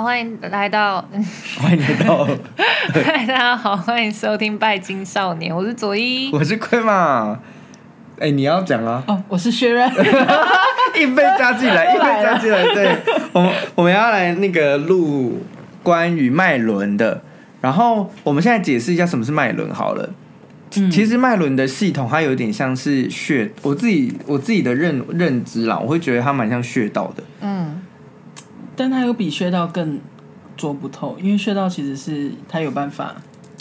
好，欢迎来到，欢迎来到，嗨，大家好，欢迎收听《拜金少年》，我是佐伊，我是亏嘛，哎、欸，你要讲啊，哦，我是薛瑞，一杯加进来，一杯加进来，对，我们我们要来那个录关于脉轮的，然后我们现在解释一下什么是脉轮好了。嗯、其实脉轮的系统，它有点像是穴，我自己我自己的认认知啦，我会觉得它蛮像穴道的。嗯，但它有比穴道更捉不透，因为穴道其实是它有办法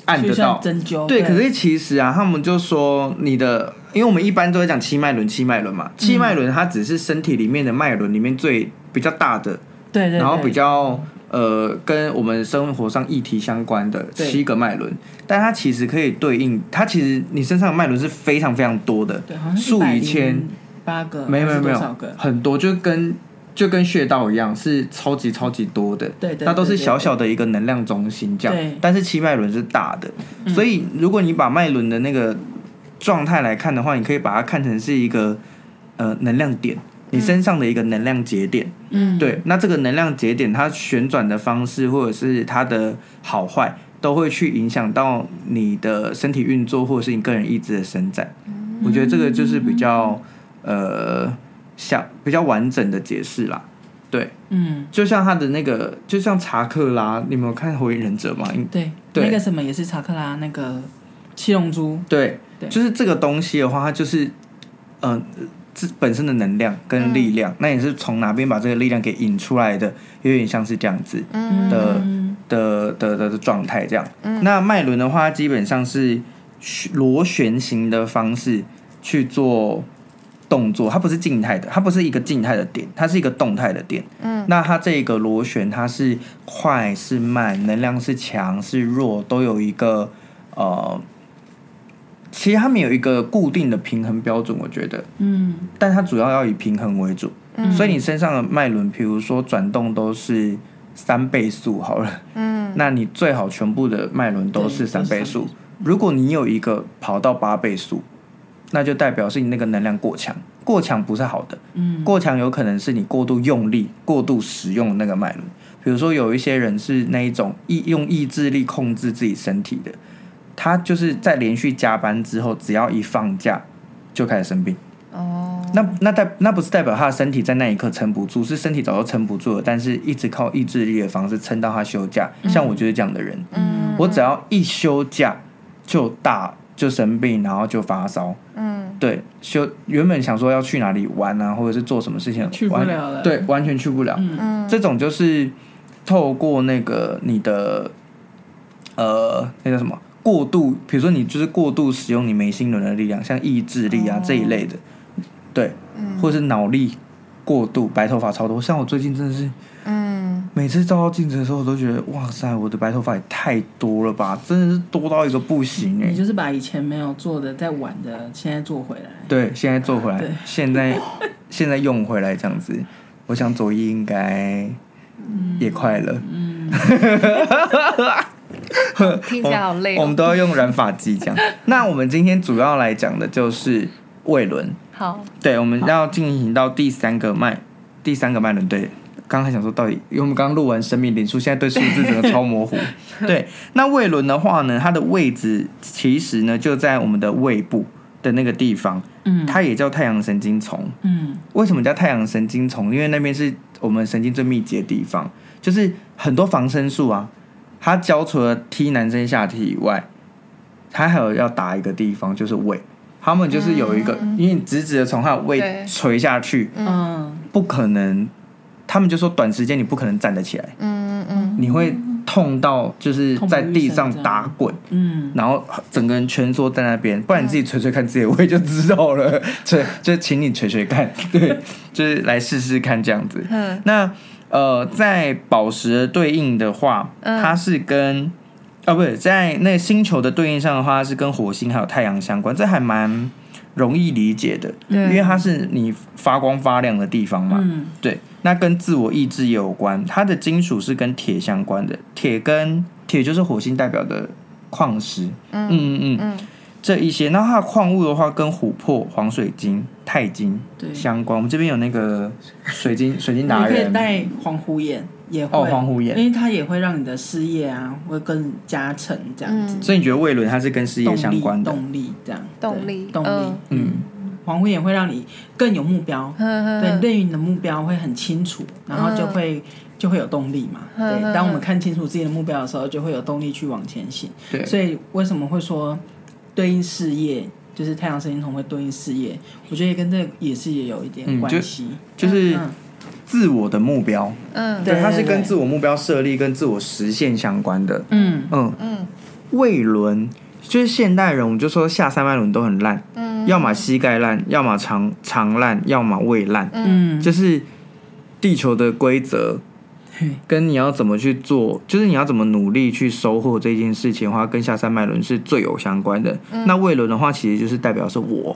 按得到针灸。对，可是其实啊，他们就说你的，因为我们一般都会讲七脉轮，七脉轮嘛，七脉轮它只是身体里面的脉轮里面最比较大的，对然后比较。呃，跟我们生活上议题相关的七个脉轮，但它其实可以对应，它其实你身上的脉轮是非常非常多的，对数以千八个，没有没有没有，很多，就跟就跟穴道一样，是超级超级多的，对，它都是小小的一个能量中心这样，但是七脉轮是大的，所以如果你把脉轮的那个状态来看的话，你可以把它看成是一个呃能量点。你身上的一个能量节点，嗯，对，那这个能量节点它旋转的方式，或者是它的好坏，都会去影响到你的身体运作，或者是你个人意志的伸展。嗯，我觉得这个就是比较呃，像比较完整的解释啦。对，嗯，就像他的那个，就像查克拉，你们有看《火影忍者》吗？对，对，那个什么也是查克拉，那个七龙珠。对，对，就是这个东西的话，它就是嗯。呃本身的能量跟力量，嗯、那也是从哪边把这个力量给引出来的，有点像是这样子的、嗯、的的的的状态这样。嗯、那脉轮的话，基本上是螺旋形的方式去做动作，它不是静态的，它不是一个静态的点，它是一个动态的点。嗯，那它这个螺旋，它是快是慢，能量是强是弱，都有一个呃。其实他们有一个固定的平衡标准，我觉得，嗯，但它主要要以平衡为主，嗯，所以你身上的脉轮，比如说转动都是三倍速好了，嗯，那你最好全部的脉轮都是三倍速。如果你有一个跑到八倍速，那就代表是你那个能量过强，过强不是好的，嗯，过强有可能是你过度用力、过度使用那个脉轮。比如说有一些人是那一种意用意志力控制自己身体的。他就是在连续加班之后，只要一放假就开始生病。哦，那那代那不是代表他的身体在那一刻撑不住，是身体早就撑不住了，但是一直靠意志力的方式撑到他休假。嗯、像我就是这样的人，嗯，我只要一休假就大就生病，然后就发烧。嗯，对，就原本想说要去哪里玩啊，或者是做什么事情，去不了了，对，完全去不了。嗯，这种就是透过那个你的呃，那叫什么？过度，比如说你就是过度使用你眉心轮的力量，像意志力啊、哦、这一类的，对，嗯、或者是脑力过度，白头发超多。像我最近真的是，嗯，每次照到镜子的时候，我都觉得哇塞，我的白头发也太多了吧，真的是多到一个不行哎、欸。你就是把以前没有做的、在玩的，现在做回来。对，现在做回来，啊、现在 现在用回来这样子，我想左一应该也快了。嗯。嗯听起来好累，哦我。我们都要用染发剂这样。那我们今天主要来讲的就是胃轮。好，对，我们要进行到第三个脉，第三个脉轮。对，刚刚还想说到底，因为我们刚刚录完生命灵数，现在对数字整个超模糊。对，那胃轮的话呢，它的位置其实呢就在我们的胃部的那个地方。嗯，它也叫太阳神经丛。嗯，为什么叫太阳神经丛？因为那边是我们神经最密集的地方，就是很多防身术啊。它教除了踢男生下体以外，他还有要打一个地方，就是胃。他们就是有一个，嗯、因为直直的从他的胃垂下去，嗯，不可能。他们就说短时间你不可能站得起来，嗯嗯，你会痛到就是在地上打滚，嗯，然后整个人蜷缩在那边，不然你自己捶捶看自己的胃就知道了。对，就请你捶捶看，对，就是来试试看这样子。嗯，那。呃，在宝石的对应的话，它是跟，嗯、哦不是，在那个星球的对应上的话，是跟火星还有太阳相关，这还蛮容易理解的，对。因为它是你发光发亮的地方嘛。嗯、对，那跟自我意志也有关，它的金属是跟铁相关的，铁跟铁就是火星代表的矿石。嗯嗯嗯。嗯嗯这一些，那它的矿物的话，跟琥珀、黄水晶、钛金相关。我们这边有那个水晶水晶达人，你可以带黄虎眼，也会哦黄虎眼因为它也会让你的事业啊会更加成这样子。所以你觉得胃轮它是跟事业相关的？动力这样，动力动力，嗯嗯，黄昏也会让你更有目标，对，对于你的目标会很清楚，然后就会就会有动力嘛。对，当我们看清楚自己的目标的时候，就会有动力去往前行。对，所以为什么会说对应事业，就是太阳神经丛会对应事业？我觉得跟这也是也有一点关系，就是。自我的目标，嗯，对，它是跟自我目标设立跟自我实现相关的，嗯。嗯。嗯，胃轮就是现代人，我们就说下三脉轮都很烂，嗯，要么膝盖烂，要么肠肠烂，要么胃烂，嗯，就是地球的规则，跟你要怎么去做，就是你要怎么努力去收获这件事情的话，跟下三脉轮是最有相关的。那胃轮的话，其实就是代表是我，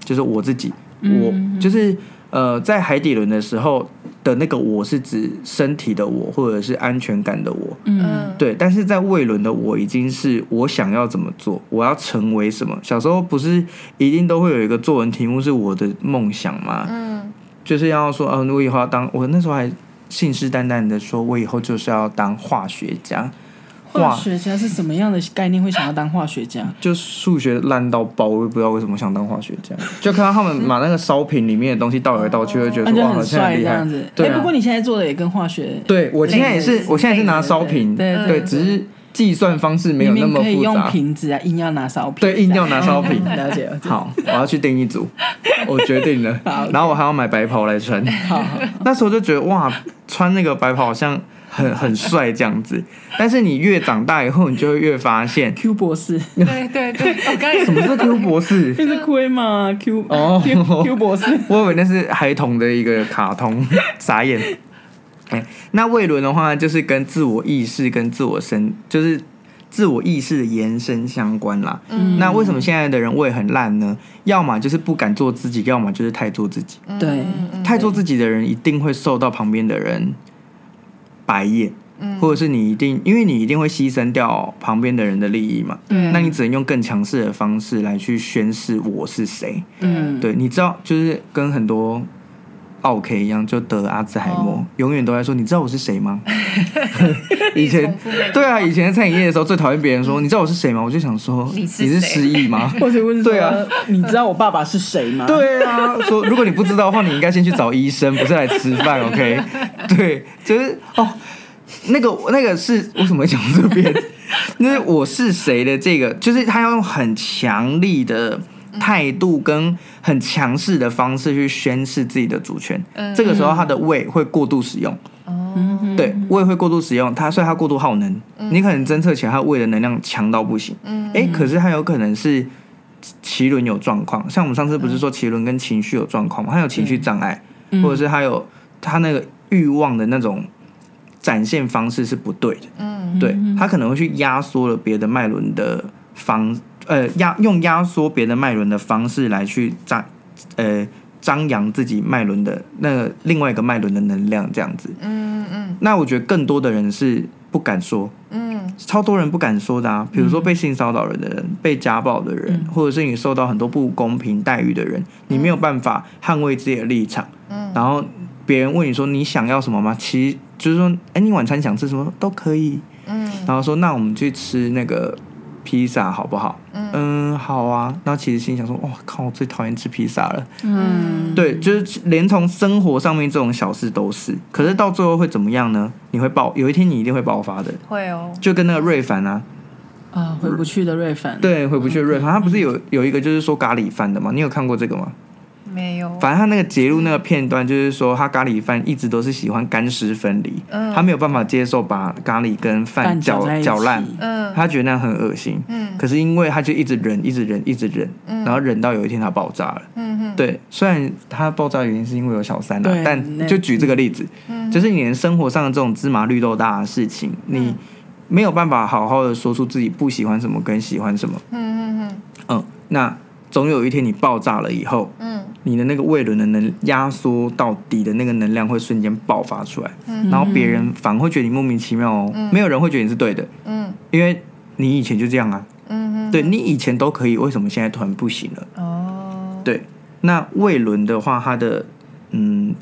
就是我自己，我就是呃，在海底轮的时候。的那个我是指身体的我，或者是安全感的我，嗯，对。但是在未轮的我，已经是我想要怎么做，我要成为什么。小时候不是一定都会有一个作文题目是我的梦想吗？嗯，就是要说，嗯、呃，我以后要当，我那时候还信誓旦旦的说，我以后就是要当化学家。化学家是什么样的概念？会想要当化学家？就数学烂到爆，我也不知道为什么想当化学家。就看到他们把那个烧瓶里面的东西倒来倒去，会觉得说哇，很帅这样子。对，不过你现在做的也跟化学。对，我现在也是，我现在是拿烧瓶，对对，只是计算方式没有那么复杂。可以用瓶子啊，硬要拿烧瓶。对，硬要拿烧瓶。了解。好，我要去订一组，我决定了。然后我还要买白袍来穿。好，那时候就觉得哇，穿那个白袍好像。很很帅这样子，但是你越长大以后，你就会越发现 Q 博士，对对对，我刚才什么是 Q 博士？就 是亏嘛，Q 哦 Q 博士，我以为那是孩童的一个卡通，傻眼。欸、那胃轮的话，就是跟自我意识跟自我身，就是自我意识的延伸相关啦。嗯，那为什么现在的人胃很烂呢？要么就是不敢做自己，要么就是太做自己。对，太做自己的人一定会受到旁边的人。白眼，或者是你一定，因为你一定会牺牲掉旁边的人的利益嘛，嗯，那你只能用更强势的方式来去宣示我是谁，嗯，对，你知道，就是跟很多奥 K 一样，就得阿兹海默，哦、永远都在说，你知道我是谁吗？以前，对啊，以前在餐饮业的时候，最讨厌别人说，你知道我是谁吗？我就想说，你是失忆吗？或者问，对啊，你知道我爸爸是谁吗？对啊，说如果你不知道的话，你应该先去找医生，不是来吃饭，OK？对，就是哦，那个那个是为什么讲这边？那我是谁的这个，就是他要用很强力的态度跟很强势的方式去宣示自己的主权。嗯、这个时候，他的胃会过度使用。嗯、对，胃会过度使用，他所以他过度耗能。嗯、你可能侦测起来，他胃的能量强到不行。嗯，哎，可是他有可能是脐轮有状况，像我们上次不是说脐轮跟情绪有状况吗？他有情绪障碍，嗯、或者是他有他那个。欲望的那种展现方式是不对的，嗯，对，他可能会去压缩了别的脉轮的方，呃，压用压缩别的脉轮的方式来去张，呃，张扬自己脉轮的那个另外一个脉轮的能量，这样子，嗯嗯。那我觉得更多的人是不敢说，嗯，超多人不敢说的啊，比如说被性骚扰的人、嗯、被家暴的人，嗯、或者是你受到很多不公平待遇的人，你没有办法捍卫自己的立场，嗯，然后。别人问你说你想要什么吗？其实就是说，哎，你晚餐想吃什么都可以。嗯，然后说那我们去吃那个披萨好不好？嗯，嗯，好啊。然后其实心想说，哇靠，我最讨厌吃披萨了。嗯，对，就是连从生活上面这种小事都是。可是到最后会怎么样呢？你会爆，有一天你一定会爆发的。会哦。就跟那个瑞凡啊，啊，回不去的瑞凡。对，回不去的瑞凡，他不是有有一个就是说咖喱饭的吗？你有看过这个吗？没有，反正他那个截录那个片段，就是说他咖喱饭一直都是喜欢干湿分离，嗯，他没有办法接受把咖喱跟饭搅搅烂，嗯，他觉得那样很恶心，嗯，可是因为他就一直忍，一直忍，一直忍，嗯，然后忍到有一天他爆炸了，嗯哼，对，虽然他爆炸原因是因为有小三啊，但就举这个例子，嗯，就是你连生活上的这种芝麻绿豆大的事情，你没有办法好好的说出自己不喜欢什么跟喜欢什么，嗯嗯嗯，嗯，那总有一天你爆炸了以后，嗯。你的那个胃轮的能压缩到底的那个能量会瞬间爆发出来，嗯、然后别人反而会觉得你莫名其妙哦，嗯、没有人会觉得你是对的，嗯，因为你以前就这样啊，嗯哼，对你以前都可以，为什么现在突然不行了？哦，对，那胃轮的话，它的嗯，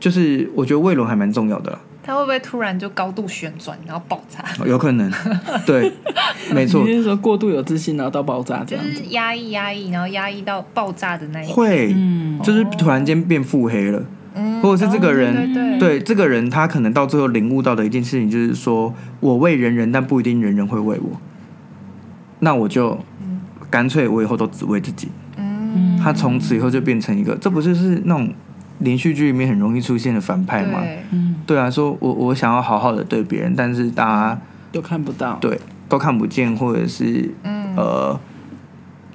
就是我觉得胃轮还蛮重要的啦。它会不会突然就高度旋转，然后爆炸？有可能，对，没错。就是说过度有自信，然后到爆炸这样子？就是压抑压抑，然后压抑到爆炸的那一会，嗯，就是突然间变腹黑了，嗯，或者是这个人，哦、对，对，对，对这个人，他可能到最后领悟到的一件事情，就是说我为人人，但不一定人人会为我，那我就干脆我以后都只为自己。嗯，他从此以后就变成一个，这不就是那种。连续剧里面很容易出现的反派嘛，对，对啊，说我我想要好好的对别人，但是大家都看不到，对，都看不见，或者是、嗯、呃，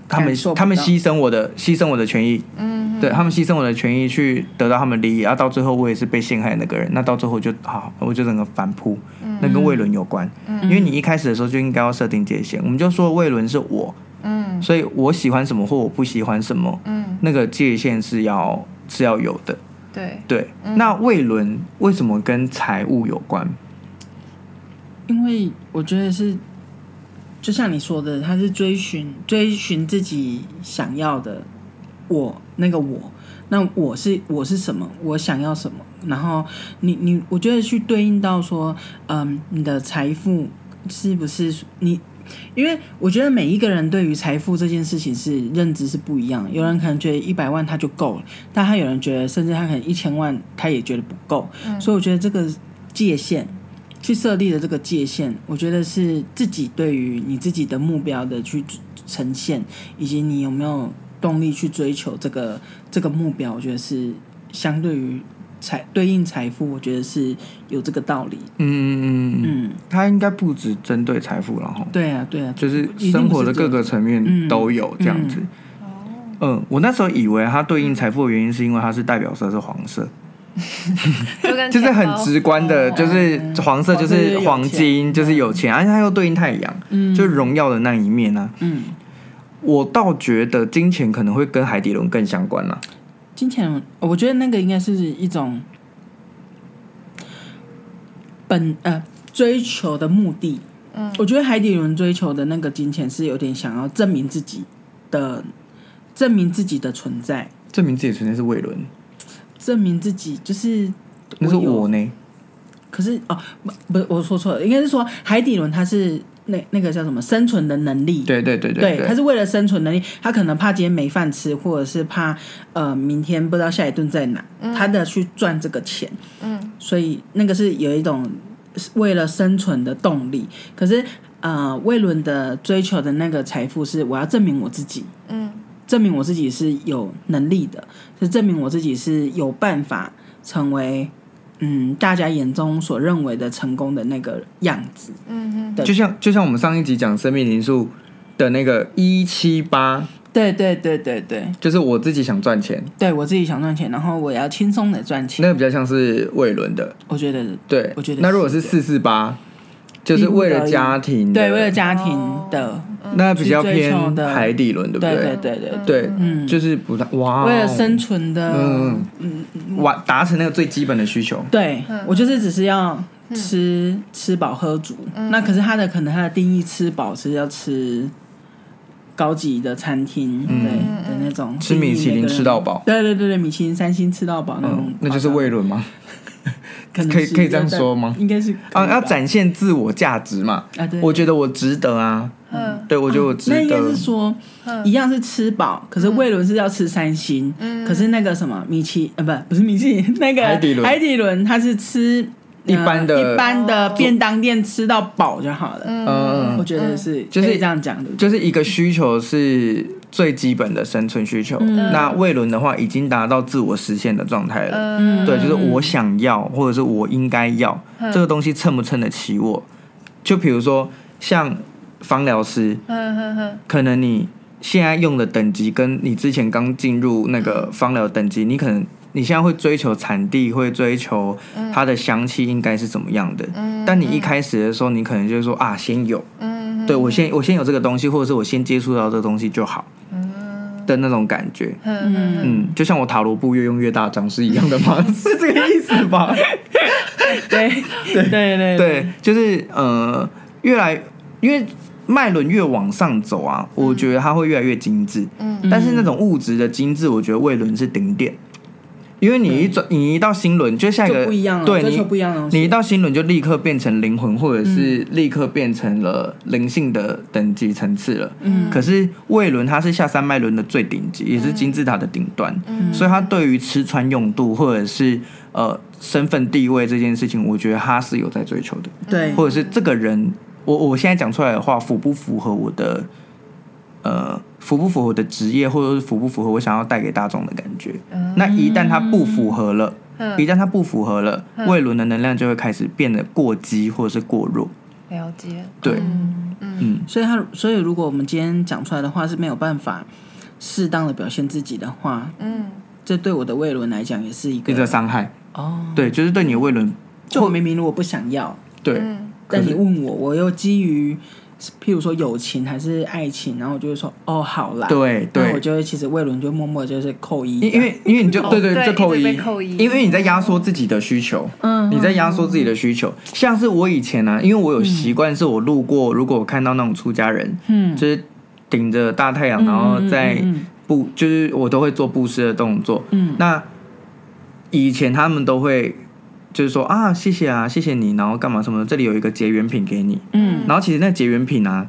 他们他们牺牲我的牺牲我的权益，嗯，对他们牺牲我的权益去得到他们利益，啊，到最后我也是被陷害的那个人，那到最后就好，我就整个反扑，嗯、那跟魏伦有关，嗯，因为你一开始的时候就应该要设定界限，我们就说魏伦是我，嗯，所以我喜欢什么或我不喜欢什么，嗯，那个界限是要。是要有的，对对。那魏伦为什么跟财务有关？因为我觉得是，就像你说的，他是追寻追寻自己想要的我那个我，那我是我是什么？我想要什么？然后你你，我觉得去对应到说，嗯，你的财富是不是你？因为我觉得每一个人对于财富这件事情是认知是不一样的，有人可能觉得一百万他就够了，但他有人觉得甚至他可能一千万他也觉得不够，嗯，所以我觉得这个界限去设立的这个界限，我觉得是自己对于你自己的目标的去呈现，以及你有没有动力去追求这个这个目标，我觉得是相对于。财对应财富，我觉得是有这个道理。嗯嗯嗯嗯，他应该不只针对财富，然后对啊对啊，就是生活的各个层面都有这样子。哦，嗯，我那时候以为它对应财富的原因是因为它是代表色是黄色 就是很直观的，就是黄色就是黄金，就是有钱，而且它又对应太阳，嗯，就是荣耀的那一面呢。嗯，我倒觉得金钱可能会跟海底轮更相关了。金钱，我觉得那个应该是一种本呃追求的目的。嗯，我觉得海底轮追求的那个金钱是有点想要证明自己的，证明自己的存在，证明自己存在是魏伦，证明自己就是那是我呢。可是哦，不不，我说错了，应该是说海底轮它是。那那个叫什么生存的能力？对对对对，对，他是为了生存能力，他可能怕今天没饭吃，或者是怕呃明天不知道下一顿在哪，嗯、他的去赚这个钱，嗯，所以那个是有一种为了生存的动力。可是呃，魏伦的追求的那个财富是我要证明我自己，嗯，证明我自己是有能力的，是证明我自己是有办法成为。嗯，大家眼中所认为的成功的那个样子，嗯嗯，就像就像我们上一集讲生命灵数的那个一七八，对对对对对，就是我自己想赚钱，对我自己想赚钱，然后我要轻松的赚钱，那个比较像是魏伦的，我觉得，对，我觉得，那如果是四四八，就是为了家庭，对，为了家庭的。那比较偏海底轮，对不对？对对对对，对，嗯，就是不太哇，为了生存的，嗯嗯，完达成那个最基本的需求。对，我就是只是要吃吃饱喝足。那可是他的可能他的定义吃饱是要吃高级的餐厅，对的那种，吃米其林吃到饱。对对对对，米其林三星吃到饱那种，那就是胃轮吗？可以可以这样说吗？应该是啊，要展现自我价值嘛。啊，对，我觉得我值得啊。嗯，对，我觉得我值得。那应该是说，一样是吃饱，可是魏伦是要吃三星，嗯。可是那个什么米奇呃不不是米奇 那个海底轮，海底轮他是吃一般的一般的便当店吃到饱就好了。嗯，我觉得是就是这样讲的，就是一个需求是最基本的生存需求。那魏伦的话已经达到自我实现的状态了。嗯，对，就是我想要或者是我应该要这个东西撑不撑得起我？就比如说像。芳疗师，可能你现在用的等级跟你之前刚进入那个芳疗等级，你可能你现在会追求产地，会追求它的香气应该是怎么样的。但你一开始的时候，你可能就是说啊，先有，对我先我先有这个东西，或者是我先接触到这个东西就好，的那种感觉。嗯嗯，就像我塔罗布越用越大张是一样的吗？是这个意思吧？对对对对对，就是呃，越来因为。脉轮越往上走啊，我觉得它会越来越精致。嗯，但是那种物质的精致，我觉得胃轮是顶点。因为你一转，你一到新轮，就下一个不一样了，对，追求不一样的东西。你一到新轮就立刻变成灵魂，或者是立刻变成了灵性的等级层次了。嗯，可是胃轮它是下三脉轮的最顶级，也是金字塔的顶端，嗯，所以它对于吃穿用度或者是呃身份地位这件事情，我觉得他是有在追求的。对，或者是这个人，我我现在讲出来的话符不符合我的呃？符不符合我的职业，或者是符不符合我想要带给大众的感觉？嗯、那一旦它不符合了，嗯、一旦它不符合了，胃轮、嗯、的能量就会开始变得过激或者是过弱。了解。对，嗯，嗯所以他，所以如果我们今天讲出来的话是没有办法适当的表现自己的话，嗯，这对我的胃轮来讲也是一个一个伤害。哦，对，就是对你的胃轮，就我明明如果不想要，对，嗯、但你问我，我又基于。譬如说友情还是爱情，然后我就会说哦，好啦，对对，我就会其实魏伦就默默就是扣一，因为因为你就对对，就扣一，扣一，因为你在压缩自己的需求，嗯，你在压缩自己的需求，像是我以前呢，因为我有习惯，是我路过，如果我看到那种出家人，嗯，就是顶着大太阳，然后在布，就是我都会做布施的动作，嗯，那以前他们都会。就是说啊，谢谢啊，谢谢你，然后干嘛什么的？这里有一个结缘品给你，嗯，然后其实那结缘品啊，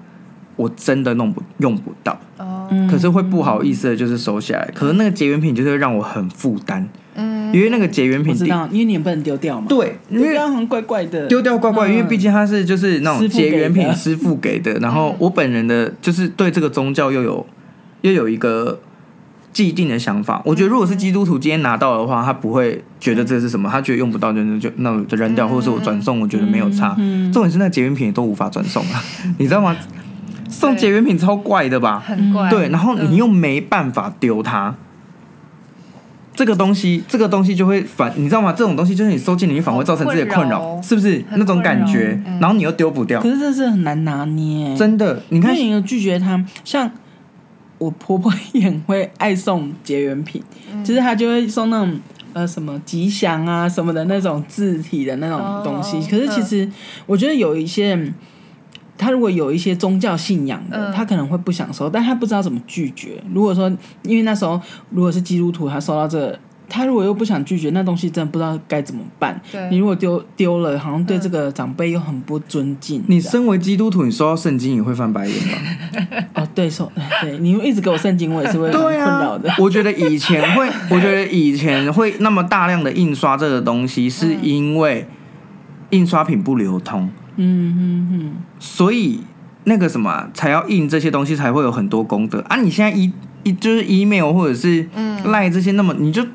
我真的弄不用不到，哦，可是会不好意思的，就是收下来。嗯、可是那个结缘品就是会让我很负担，嗯，因为那个结缘品，我知道，因为你也不能丢掉嘛，对，丢掉很怪怪的，丢掉怪怪，嗯、因为毕竟它是就是那种结缘品师傅给的，然后我本人的就是对这个宗教又有又有一个。既定的想法，我觉得如果是基督徒今天拿到的话，他不会觉得这是什么，他觉得用不到就就那我就扔掉，或者是我转送，我觉得没有差。重点是那结缘品也都无法转送啊，你知道吗？送结缘品超怪的吧？很怪。对，然后你又没办法丢它，这个东西，这个东西就会反，你知道吗？这种东西就是你收进你反而会造成自己的困扰，是不是那种感觉？然后你又丢不掉，可是这是很难拿捏，真的。你看，你又拒绝他，像。我婆婆也很会爱送结缘品，嗯、就是她就会送那种呃什么吉祥啊什么的那种字体的那种东西。哦、可是其实我觉得有一些人，他如果有一些宗教信仰的，嗯、他可能会不想收，但他不知道怎么拒绝。如果说因为那时候如果是基督徒，他收到这个。他如果又不想拒绝那东西，真的不知道该怎么办。对你如果丢丢了，好像对这个长辈又很不尊敬。你身为基督徒，你收到圣经也会翻白眼吗？哦，对，说对，你一直给我圣经，我也是会很困扰的。啊、我觉得以前会，我觉得以前会那么大量的印刷这个东西，是因为印刷品不流通。嗯嗯嗯。所以那个什么才要印这些东西，才会有很多功德啊！你现在一一就是 email 或者是赖这些，那么你就。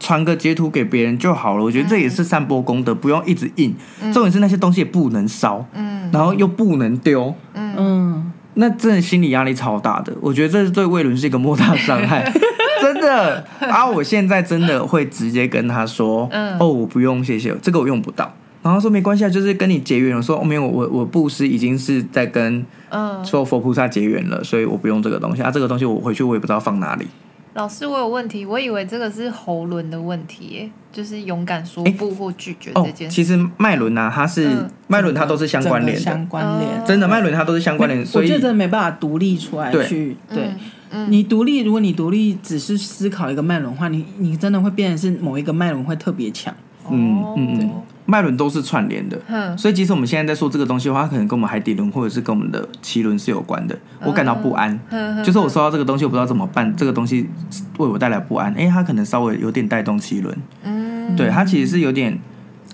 传个截图给别人就好了，我觉得这也是散播功德，不用一直印。重点是那些东西也不能烧，嗯，然后又不能丢，嗯，那真的心理压力超大的。我觉得这是对魏伦是一个莫大伤害，真的。啊，我现在真的会直接跟他说，哦，我不用，谢谢，这个我用不到。然后说没关系啊，就是跟你结缘。我说哦，没有，我我布施已经是在跟嗯说佛菩萨结缘了，所以我不用这个东西啊。这个东西我回去我也不知道放哪里。老师，我有问题，我以为这个是喉轮的问题，就是勇敢说不或拒绝这件事。其实脉轮啊，它是脉轮，它都是相关联的，相关联。真的，脉轮它都是相关联，所以我觉得真的没办法独立出来去。对，你独立，如果你独立只是思考一个脉轮的话，你你真的会变成是某一个脉轮会特别强。嗯嗯嗯。脉轮都是串联的，嗯、所以即使我们现在在说这个东西的话，它可能跟我们海底轮或者是跟我们的脐轮是有关的。我感到不安，嗯、就是我收到这个东西，我不知道怎么办。这个东西为我带来不安，哎、欸，它可能稍微有点带动脐轮，嗯，对，它其实是有点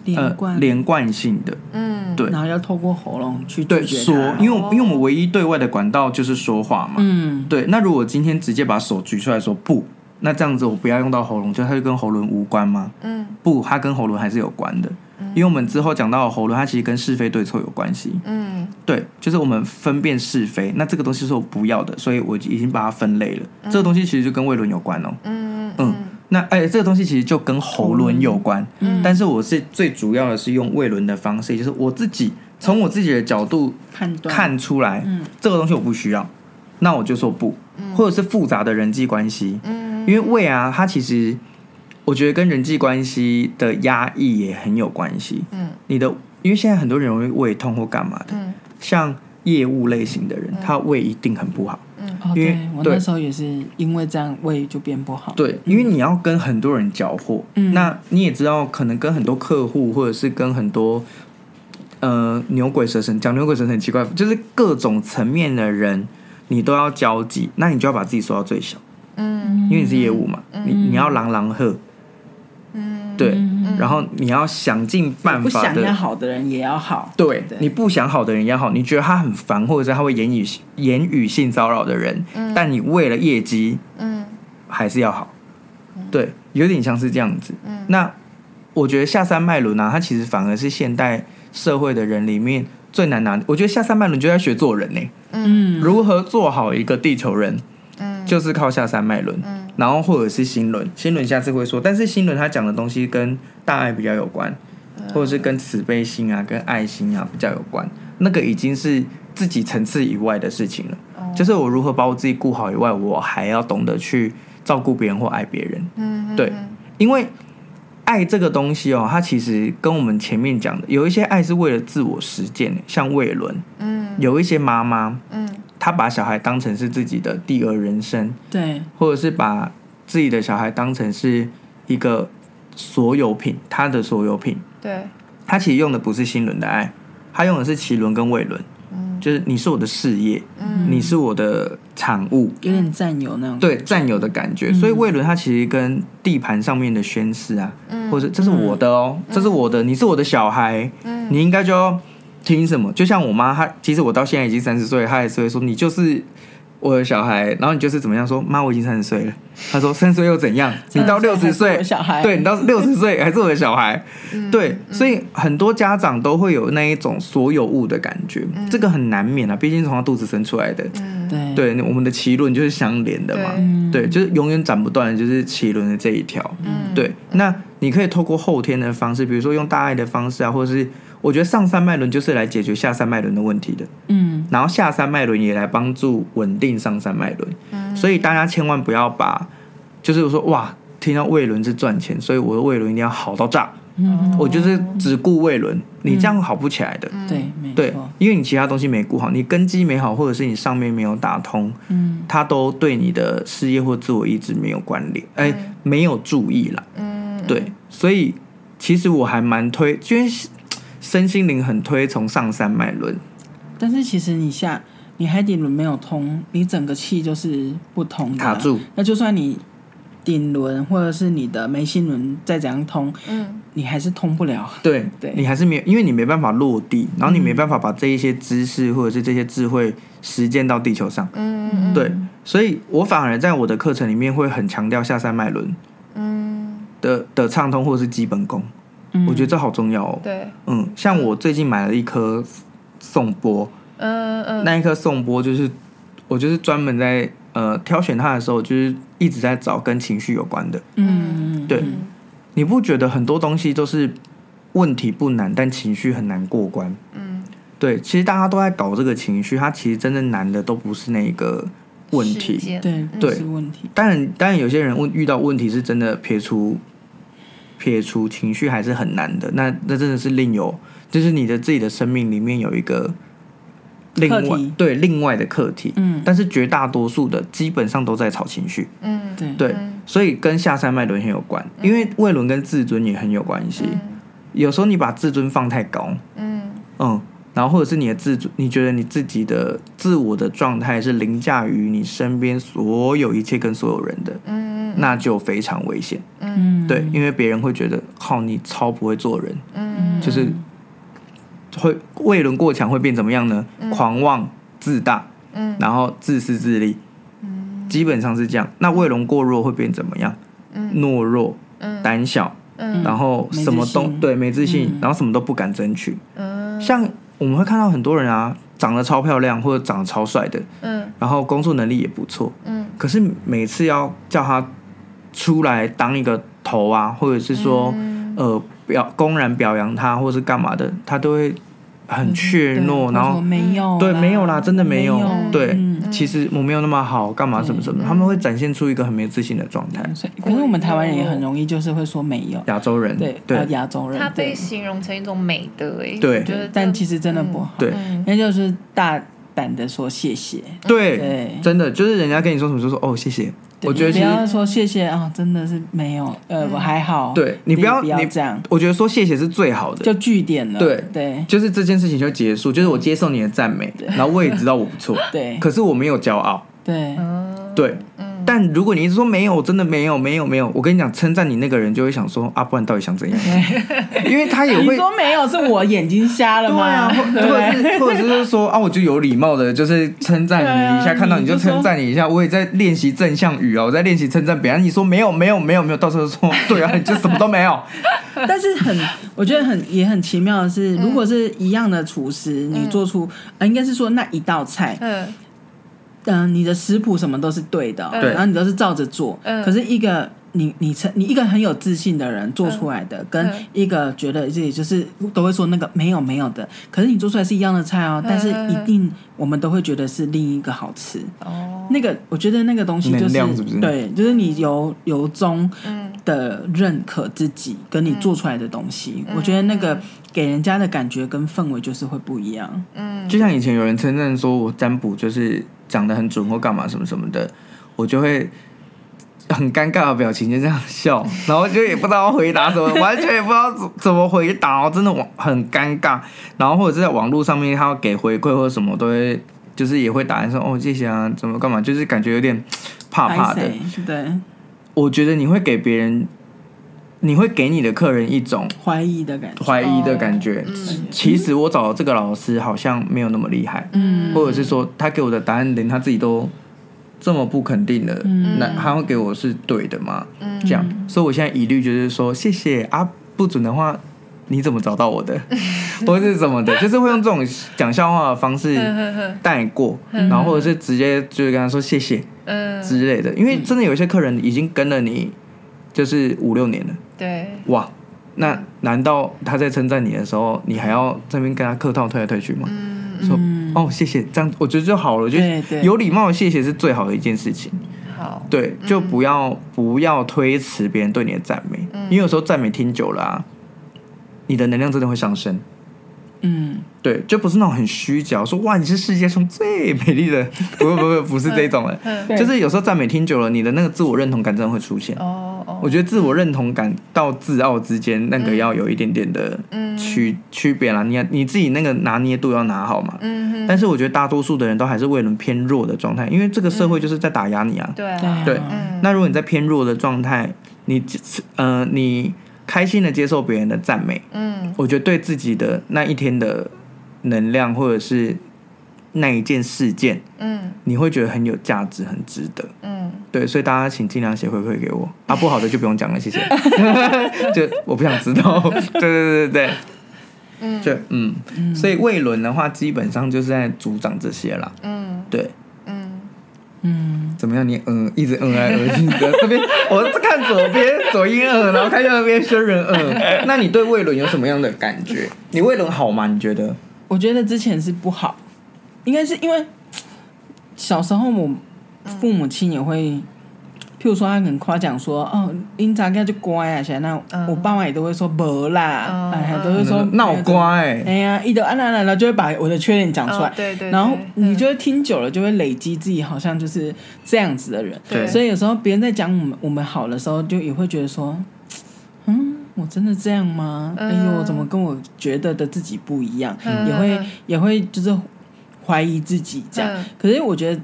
连贯、呃、连贯性的，嗯，对，然后要透过喉咙去对说，因为因为我们唯一对外的管道就是说话嘛，嗯，对。那如果今天直接把手举出来说不，那这样子我不要用到喉咙，就它就跟喉轮无关吗？嗯，不，它跟喉轮还是有关的。因为我们之后讲到喉轮，它其实跟是非对错有关系。嗯，对，就是我们分辨是非。那这个东西是我不要的，所以我已经把它分类了。嗯、这个东西其实就跟胃轮有关哦。嗯嗯。那哎、欸，这个东西其实就跟喉轮有关。嗯。但是我是最主要的是用胃轮的方式，就是我自己从我自己的角度判断看出来，嗯，这个东西我不需要，那我就说不，或者是复杂的人际关系。嗯。因为胃啊，它其实。我觉得跟人际关系的压抑也很有关系。嗯，你的因为现在很多人容易胃痛或干嘛的，嗯，像业务类型的人，他胃一定很不好。嗯，哦，因为对我那时候也是因为这样胃就变不好。对，因为你要跟很多人交货，嗯那你也知道，可能跟很多客户或者是跟很多呃牛鬼蛇神，讲牛鬼蛇神很奇怪，就是各种层面的人，你都要交际，那你就要把自己缩到最小，嗯。因为你是业务嘛，你你要狼狼喝，嗯，对，然后你要想尽办法不想要的。好的人也要好。对对。你不想好的人也好，你觉得他很烦，或者是他会言语言语性骚扰的人，但你为了业绩，嗯。还是要好，对，有点像是这样子。那我觉得下三脉轮啊，它其实反而是现代社会的人里面最难拿。我觉得下三脉轮就在学做人呢、嗯，如何做好一个地球人，嗯就是靠下三脉轮，嗯然后或者是心轮。心轮下次会说，但是心轮他讲的东西跟大爱比较有关，或者是跟慈悲心啊、跟爱心啊比较有关。那个已经是自己层次以外的事情了。哦就是我如何把我自己顾好以外，我还要懂得去照顾别人或爱别人。嗯，对因为爱这个东西哦，它其实跟我们前面讲的有一些爱是为了自我实践，像魏伦，嗯有一些妈妈，嗯她把小孩当成是自己的第二人生，对，或者是把自己的小孩当成是一个所有品，他的所有品。对，他其实用的不是心轮的爱，他用的是奇轮跟胃轮，嗯。就是你是我的事业，嗯。你是我的产物。有点占有那种。对占有的感觉，所以魏轮他其实跟地盘上面的宣誓啊，嗯。或者这是我的哦，这是我的，你是我的小孩，嗯。你应该就要听什么。就像我妈，她其实我到现在已经三十岁，她还是会说你就是我的小孩，然后你就是怎么样说，妈我已经三十岁了，她说三十岁又怎样？你到六十30岁小孩，对你到六十岁 还是我的小孩，嗯对，所以很多家长都会有那一种所有物的感觉，这个很难免啊，毕竟是从他肚子生出来的。嗯。对。对，我们的脐轮就是相连的嘛，对。对，就是永远斩不断的，就是脐轮的这一条。嗯。对，那你可以透过后天的方式，比如说用大爱的方式啊，或者是我觉得上三脉轮就是来解决下三脉轮的问题的，嗯。然后下三脉轮也来帮助稳定上三脉轮。嗯。所以大家千万不要把，就是说哇，听到胃轮是赚钱，所以我的胃轮一定要好到炸，嗯，我就是只顾胃轮，你这样好不起来的。对，没对，，因为你其他东西没顾好，你根基没好，或者是你上面没有打通，嗯。它都对你的事业或自我意志没有关联，哎、没有注意啦。嗯。对，所以其实我还蛮推，因为身心灵很推崇上山脉轮。但是其实你下你海底轮没有通，你整个气就是不通的啊卡住。那就算你顶轮或者是你的眉心轮再怎样通，嗯你还是通不了。对，对你还是没有，因为你没办法落地，然后你没办法把这一些知识或者是这些智慧实践到地球上。嗯嗯对，所以我反而在我的课程里面会很强调下山脉轮嗯的的畅通或者是基本功，嗯我觉得这好重要哦。对，嗯，像我最近买了一颗颂钵，嗯嗯那一颗颂钵就是我就是专门在呃挑选它的时候，就是一直在找跟情绪有关的。嗯，对你不觉得很多东西都是问题不难，但情绪很难过关？嗯对，其实大家都在搞这个情绪，它其实真正难的都不是那个问事题。件对，对是问题。当然，当然有些人问遇到问题是真的撇除撇除情绪还是很难的。那那真的是另有，就是你的自己的生命里面有一个另外对另外的课题。嗯，但是绝大多数的基本上都在炒情绪，嗯。对。对，所以跟下三脉轮很有关，因为胃轮跟自尊也很有关系。有时候你把自尊放太高，嗯。嗯，然后或者是你的自尊，你觉得你自己的自我的状态是凌驾于你身边所有一切跟所有人的，嗯那就非常危险。嗯，对，因为别人会觉得，靠，你超不会做人，嗯。就是会胃轮过强会变怎么样呢？狂妄自大，嗯。然后自私自利，嗯。基本上是这样。那胃轮过弱会变怎么样？嗯。懦弱、嗯。胆小，嗯。然后什么都对没自信嗯，然后什么都不敢争取。嗯。像我们会看到很多人啊，长得超漂亮或者长得超帅的，嗯。然后工作能力也不错，嗯。可是每次要叫他出来当一个头啊，或者是说、嗯。呃表公然表扬他，或是干嘛的，他都会很怯懦，然后没有，对没有啦，真的没有，对，嗯其实我没有那么好，干嘛什么什么，他们会展现出一个很没自信的状态。所以可是我们台湾人也很容易就是会说没有，亚洲人，对，对。呃亚洲人，他被形容成一种美德，哎，对。但其实真的不好。对。嗯。那就是大胆的说谢谢。对，对。真的就是人家跟你说什么就说哦谢谢。对我觉得你不要说谢谢啊，真的是没有，呃，我还好。对你不要不要你这样，我觉得说谢谢是最好的，就据点了。对对就是这件事情就结束，就是我接受你的赞美，然后我也知道我不错，对可是我没有骄傲，对，对。但如果你一直说没有，真的没有，没有，没有，我跟你讲，称赞你那个人就会想说啊，不然到底想怎样？因为他也你会。说没有，是我眼睛瞎了吗？对啊，或者是或者是说啊，我就有礼貌的，就是称赞你一下，啊看到你就称赞你一下。我也在练习正向语啊，我在练习称赞别人。你说没有，没有，没有，没有，到时候说 对啊，你就什么都没有。但是很，我觉得很也很奇妙的是，如果是一样的厨师，你做出呃，应该是说那一道菜，嗯嗯，你的食谱什么都是对的，对。然后你都是照着做。嗯。可是一个你你成你一个很有自信的人做出来的，跟嗯一个觉得自己就是都会说那个没有没有的，可是你做出来是一样的菜哦，但是一定我们都会觉得是另一个好吃。哦，那个我觉得那个东西就是是对，就是你由由衷嗯的认可自己跟你做出来的东西，嗯。我觉得那个给人家的感觉跟氛围就是会不一样。嗯。就像以前有人称赞说我占卜就是讲的很准或干嘛什么什么的，我就会很尴尬的表情就这样笑，然后就也不知道回答什么，完全也不知道怎怎么回答，我真的很尴尬。然后或者是在网络上面他要给回馈或者什么，都会就是也会打一声哦谢谢啊，怎么干嘛，就是感觉有点怕怕的。对，我觉得你会给别人，你会给你的客人一种怀疑的感觉。怀疑的感觉。嗯。其实我找的这个老师好像没有那么厉害，嗯。或者是说他给我的答案连他自己都这么不肯定的，嗯。那他会给我是对的吗？嗯。这样，所以我现在疑虑就是说，谢谢啊，不准的话你怎么找到我的，或者是怎么的，就是会用这种讲笑话的方式带过，然后或者是直接就是跟他说谢谢嗯，之类的，因为真的有一些客人已经跟了你就是五六年了，对，哇。那难道他在称赞你的时候，你还要这边跟他客套推来推去吗？嗯，说嗯哦，谢谢，这样我觉得就好了。我觉对对得有礼貌的谢谢是最好的一件事情。好，对，就不要、不要推辞别人对你的赞美，因为有时候赞美听久了啊，你的能量真的会上升。嗯，对，就不是那种很虚假，说哇你是世界上最美丽的，不不不不是这种的，对就是有时候赞美听久了，你的那个自我认同感真的会出现。哦哦，我觉得自我认同感到自傲之间，那个要有一点点的区区别啦。你你自己那个拿捏度要拿好嘛。嗯哼，但是我觉得大多数的人都还是为了偏弱的状态，因为这个社会就是在打压你啊。对啊，对啊。对。嗯，那如果你在偏弱的状态，你呃你开心的接受别人的赞美，嗯。我觉得对自己的那一天的能量或者是那一件事件，嗯。你会觉得很有价值，很值得。嗯，对，所以大家请尽量写回馈给我啊，不好的就不用讲了，谢谢。就我不想知道。对对对对嗯就嗯，所以魏伦的话基本上就是在主掌这些啦。嗯对，嗯，嗯，怎么样？你嗯一直嗯来嗯去的，这边我是看左边左音嗯，然后看右边轩人嗯。那你对魏伦有什么样的感觉？你魏伦好吗？你觉得？我觉得之前是不好，应该是因为小时候我父母亲也会，譬如说他可能夸奖说，哦，你咋个就乖啊？现在。我爸妈也都会说不啦，嗯哎，都会说闹乖、哎呀，一的啊那那那就会把我的缺点讲出来。哦，对对，然后你就会听久了，就会累积自己好像就是这样子的人。对。所以有时候别人在讲我们我们好的时候，就也会觉得说，嗯，我真的这样吗？嗯。哎呦，怎么跟我觉得的自己不一样？嗯。也会嗯也会就是怀疑自己这样。嗯。可是我觉得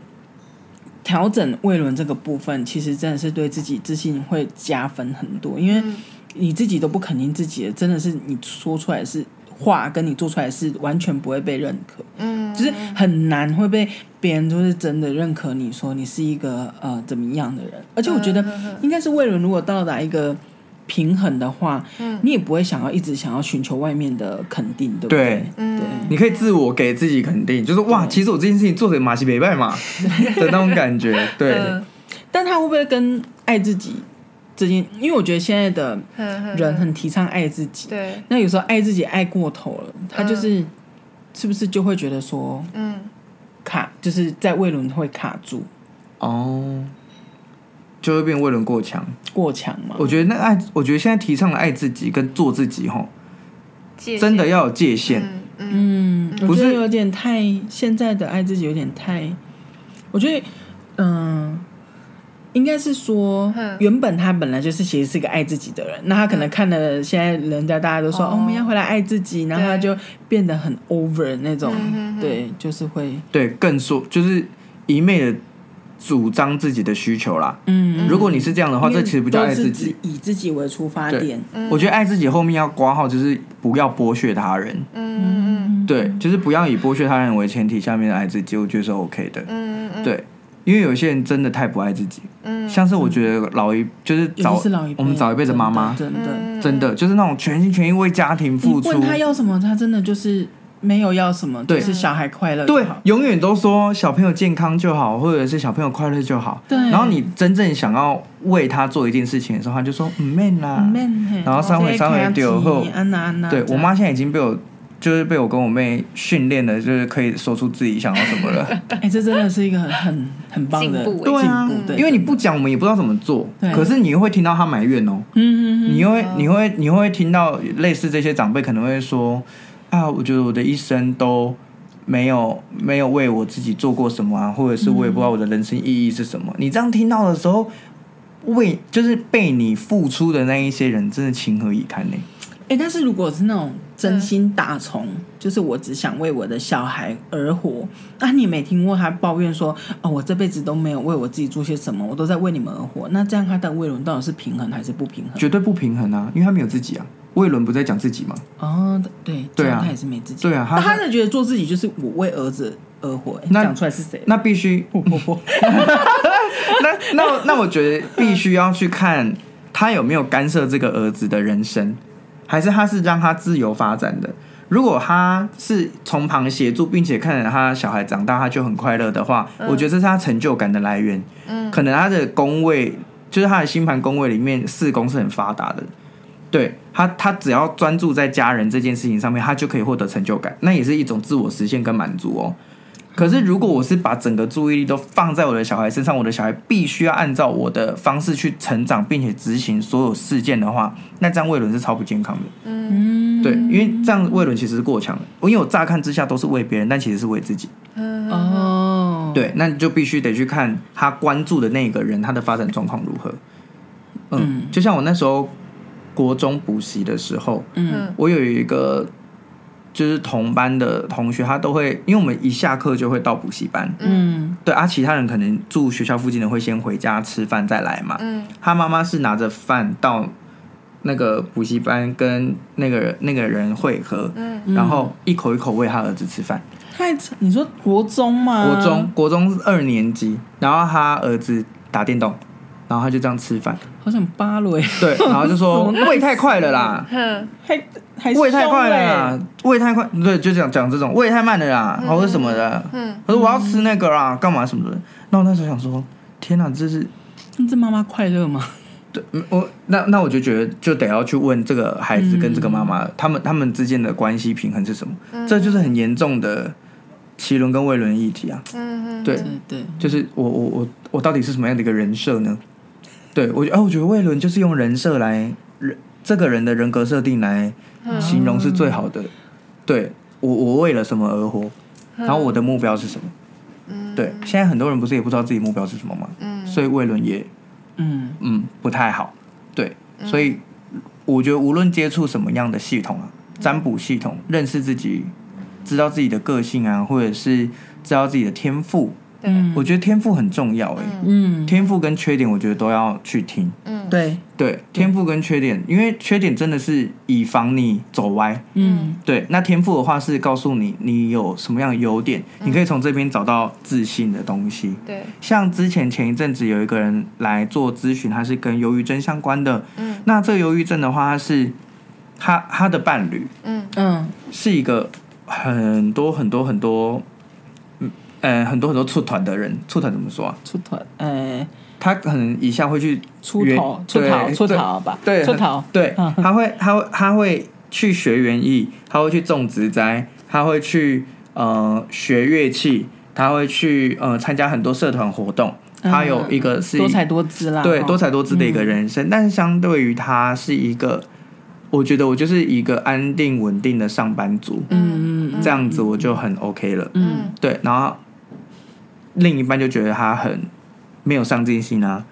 调整胃轮这个部分，其实真的是对自己自信会加分很多，因为嗯。你自己都不肯定自己的，真的是你说出来是话，跟你做出来是完全不会被认可。嗯，就是很难会被别人就是真的认可你说你是一个呃怎么样的人，而且我觉得应该是胃轮如果到达一个平衡的话，嗯。你也不会想要一直想要寻求外面的肯定，对不对？对？嗯。对。你可以自我给自己肯定，就是哇，其实我这件事情做的马西北拜嘛 的那种感觉。对，嗯。但他会不会跟爱自己这件？因为我觉得现在的嗯人很提倡爱自己，对，那有时候爱自己爱过头了，他就是、是不是就会觉得说嗯。卡，就是在胃轮会卡住？哦，就会变为人过强。过强嘛？我觉得那爱，我觉得现在提倡的爱自己跟做自己，吼，真的要有界限。嗯嗯嗯，我觉得有点太现在的爱自己有点太，我觉得嗯。应该是说，原本他本来就是其实是个爱自己的人，那他可能看了现在人家大家都说哦，我们要回来爱自己，然后他就变得很 over 那种，对，就是会对更说就是一昧的主张自己的需求啦。嗯，如果你是这样的话，这其实不叫爱自己，以自己为出发点。我觉得爱自己后面要挂号就是不要剥削他人。嗯，对，就是不要以剥削他人为前提下面的爱自己，我觉得是 OK 的。嗯嗯，对。因为有些人真的太不爱自己，嗯，像是我觉得老一就是早我们早一辈的妈妈，真的真的就是那种全心全意为家庭付出。问他要什么，他真的就是没有要什么，对，就是小孩快乐，对，永远都说小朋友健康就好，或者是小朋友快乐就好。对，然后你真正想要为他做一件事情的时候，他就说唔免啦，然后三回三回丢后，对我妈现在已经被我。就是被我跟我妹训练的，就是可以说出自己想要什么了。哎、欸，这真的是一个很很很棒的进步，对啊，对，因为你不讲，我们也不知道怎么做。对，可是你又会听到他埋怨哦。嗯嗯嗯。你又会，你会，你会听到类似这些长辈可能会说：“啊，我觉得我的一生都没有没有为我自己做过什么啊，或者是我也不知道我的人生意义是什么。嗯”你这样听到的时候，为就是被你付出的那一些人，真的情何以堪呢？哎、欸，但是如果是那种真心打从，嗯、就是我只想为我的小孩而活，那你没听过他抱怨说，哦，我这辈子都没有为我自己做些什么，我都在为你们而活。那这样他的魏伦到底是平衡还是不平衡？绝对不平衡啊，因为他没有自己啊。魏伦不在讲自己吗？哦，对，对啊，他也是没自己。对啊，他他是觉得做自己就是我为儿子而活。那讲出来是谁？那必须不不不。那那那我觉得必须要去看他有没有干涉这个儿子的人生。还是他是让他自由发展的。如果他是从旁协助，并且看着他小孩长大，他就很快乐的话，嗯、我觉得这是他成就感的来源。嗯，可能他的宫位就是他的星盘宫位里面四宫是很发达的。对他，他只要专注在家人这件事情上面，他就可以获得成就感，那也是一种自我实现跟满足哦。可是，如果我是把整个注意力都放在我的小孩身上，我的小孩必须要按照我的方式去成长，并且执行所有事件的话，那这样魏伦是超不健康的。嗯，对，因为这样魏伦其实是过强的。因为我乍看之下都是为别人，但其实是为自己。哦，对，那你就必须得去看他关注的那个人，他的发展状况如何。嗯，就像我那时候国中补习的时候，嗯，我有一个。就是同班的同学，他都会，因为我们一下课就会到补习班，嗯，对啊，其他人可能住学校附近的会先回家吃饭再来嘛，嗯，他妈妈是拿着饭到那个补习班跟那个那个人会合，嗯，然后一口一口喂他儿子吃饭。太，你说国中吗？国中，国中二年级，然后他儿子打电动，然后他就这样吃饭。好想扒了对，然后就说 胃太快了啦，还喂太快了啦，喂太快，对，就讲讲这种胃太慢了啦，或者什么的，嗯，他说我要吃那个啦，干嘛什么的，那我那时候想说，天哪，这是，这妈妈快乐吗？对，我那那我就觉得就得要去问这个孩子跟这个妈妈，他们他们之间的关系平衡是什么？这就是很严重的奇轮跟胃轮议题啊，嗯嗯，对对，就是我我我我到底是什么样的一个人设呢？对，我觉得，哦，我觉得魏伦就是用人设来人这个人的人格设定来形容是最好的。嗯、对我，我为了什么而活？然后我的目标是什么？嗯，对，现在很多人不是也不知道自己目标是什么吗？嗯，所以魏伦也，嗯嗯，不太好。对，所以我觉得无论接触什么样的系统啊，占卜系统，认识自己，知道自己的个性啊，或者是知道自己的天赋。嗯，我觉得天赋很重要哎。嗯，天赋跟缺点，我觉得都要去听。嗯，对对，天赋跟缺点，因为缺点真的是以防你走歪。嗯，对。那天赋的话是告诉你你有什么样的优点，你可以从这边找到自信的东西。对，像之前前一阵子有一个人来做咨询，他是跟忧郁症相关的。嗯，那这个忧郁症的话，他是他他的伴侣。嗯嗯，是一个很多很多很多。呃，很多很多出团的人，出团怎么说啊？出团，呃，他可能一下会去出头，出逃，出逃吧？对，出逃。对，他会，他会，他会去学园艺，他会去种植栽，他会去呃学乐器，他会去呃参加很多社团活动。他有一个是多才多姿啦，对，多才多姿的一个人生。但是相对于他是一个我觉得我就是一个安定稳定的上班族，嗯嗯这样子我就很 OK 了。嗯对，然后另一半就觉得他很没有上进心啊，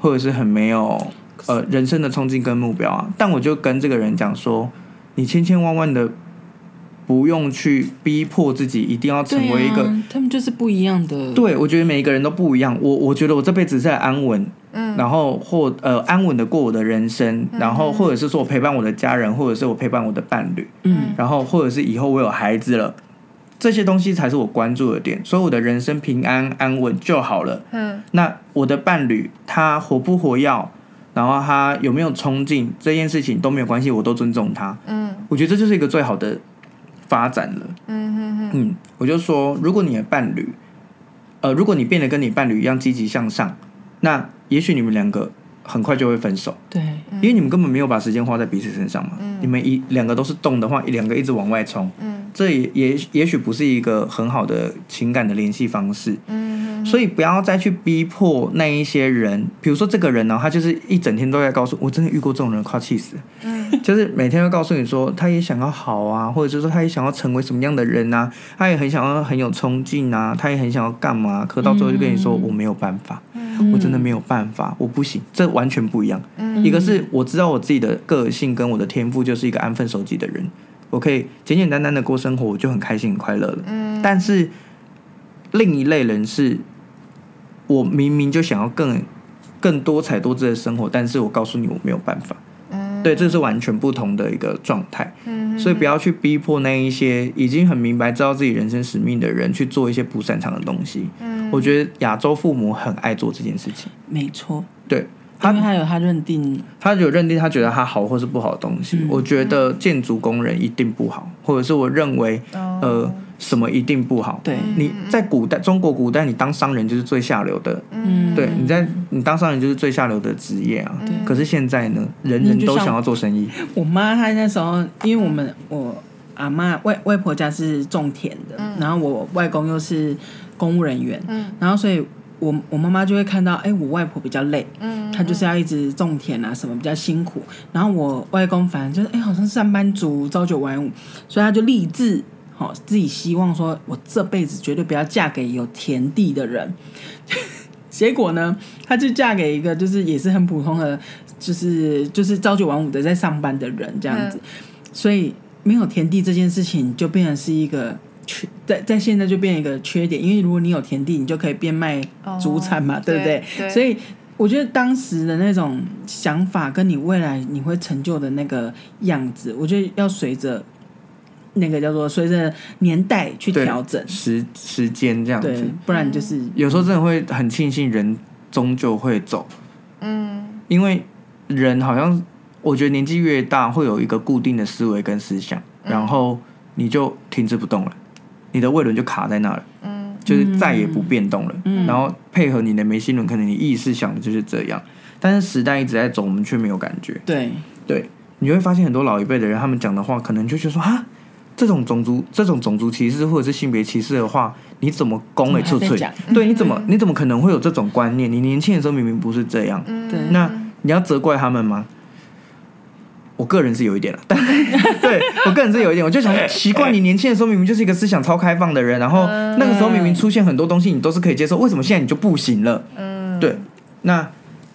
或者是很没有呃人生的冲劲跟目标啊。但我就跟这个人讲说，你千千万万的不用去逼迫自己一定要成为一个，啊、他们就是不一样的。对，我觉得每一个人都不一样。我我觉得我这辈子是在安稳。嗯，然后或呃安稳的过我的人生，然后或者是说我陪伴我的家人，或者是我陪伴我的伴侣，嗯，然后或者是以后我有孩子了，这些东西才是我关注的点，所以我的人生平安安稳就好了。嗯，那我的伴侣他活不活要，然后他有没有冲劲，这件事情都没有关系，我都尊重他。嗯，我觉得这就是一个最好的发展了。嗯哼哼，嗯，我就说，如果你的伴侣，呃，如果你变得跟你伴侣一样积极向上，那也许你们两个很快就会分手，对，因为你们根本没有把时间花在彼此身上嘛。嗯。你们一两个都是动的话，一两个一直往外冲，嗯。这也也也许不是一个很好的情感的联系方式。嗯所以不要再去逼迫那一些人，比如说这个人呢，他就是一整天都在告诉我，真的遇过这种人，快气死。了。嗯。就是每天都告诉你说，他也想要好啊，或者是说他也想要成为什么样的人啊，他也很想要很有冲劲啊，他也很想要干嘛，可到最后就跟你说、嗯。我没有办法，嗯我真的没有办法，我不行，这完全不一样。嗯一个是我知道我自己的个性跟我的天赋就是一个安分守己的人，我可以简简单单的过生活，我就很开心很快乐了。嗯，但是另一类人是，我明明就想要更更多彩多姿的生活，但是我告诉你我没有办法。嗯对，这是完全不同的一个状态，嗯所以不要去逼迫那一些已经很明白知道自己人生使命的人去做一些不擅长的东西。嗯我觉得亚洲父母很爱做这件事情，没错，对。因为他，他有他认定，他有认定他觉得他好或是不好的东西。嗯我觉得建筑工人一定不好，或者是我认为哦。呃什么一定不好。对，你在古代，中国古代，你当商人就是最下流的，嗯，对，你在你当商人就是最下流的职业啊。对可是现在呢，人人都想要做生意。我妈她那时候，因为我们我阿妈外外婆家是种田的，嗯。然后我外公又是公务人员，嗯。然后所以我我妈妈就会看到，哎，我外婆比较累，嗯，她就是要一直种田啊，什么比较辛苦。然后我外公反正就是，哎，好像是上班族，朝九晚五，所以他就立志，好、自己希望说，我这辈子绝对不要嫁给有田地的人。结果呢，她就嫁给一个就是也是很普通的，就是就是朝九晚五的在上班的人这样子，所以没有田地这件事情就变成是一个缺，在在现在就变一个缺点，因为如果你有田地，你就可以变卖主产嘛，哦对不对？对所以我觉得当时的那种想法，跟你未来你会成就的那个样子，我觉得要随着那个叫做随着年代去调整，时时间这样子，，不然就是有时候真的会很庆幸人终究会走，嗯。因为人好像我觉得年纪越大会有一个固定的思维跟思想，然后你就停滞不动了，你的胃轮就卡在那了，嗯。就是再也不变动了。嗯。然后配合你的眉心轮，可能你意识想的就是这样，但是时代一直在走，我们却没有感觉。对，对，你会发现很多老一辈的人，他们讲的话，可能就觉得说啊，这种种族、这种种族歧视或者是性别歧视的话，你怎么攻诶对，你怎么你怎么可能会有这种观念？你年轻的时候明明不是这样，嗯，对那你要责怪他们吗？我个人是有一点了，但 对我个人是有一点，我就想说奇怪，你年轻的时候明明就是一个思想超开放的人，然后那个时候明明出现很多东西你都是可以接受，为什么现在你就不行了？嗯，对，那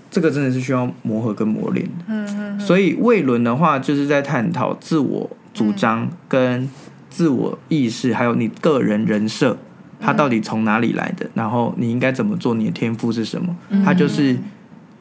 这个真的是需要磨合跟磨练的。嗯嗯所以魏伦的话，就是在探讨自我主张跟自我意识，还有你个人人设，他到底从哪里来的，然后你应该怎么做，你的天赋是什么？它就是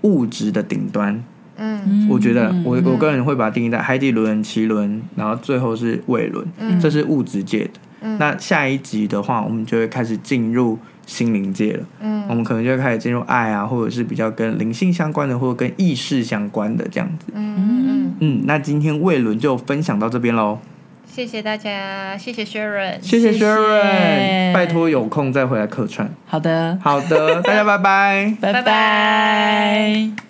物质的顶端。嗯。我觉得我我个人会把它定义在海底轮、脐轮，然后最后是胃轮，这是物质界的。那下一集的话，我们就会开始进入心灵界了。嗯。我们可能就会开始进入爱啊，或者是比较跟灵性相关的，或者跟意识相关的这样子。嗯嗯，嗯，那今天尾轮就分享到这边喽，谢谢大家，谢谢 Sharon，谢谢 Sharon，拜托有空再回来客串。好的，好的，大家拜拜。拜拜。拜拜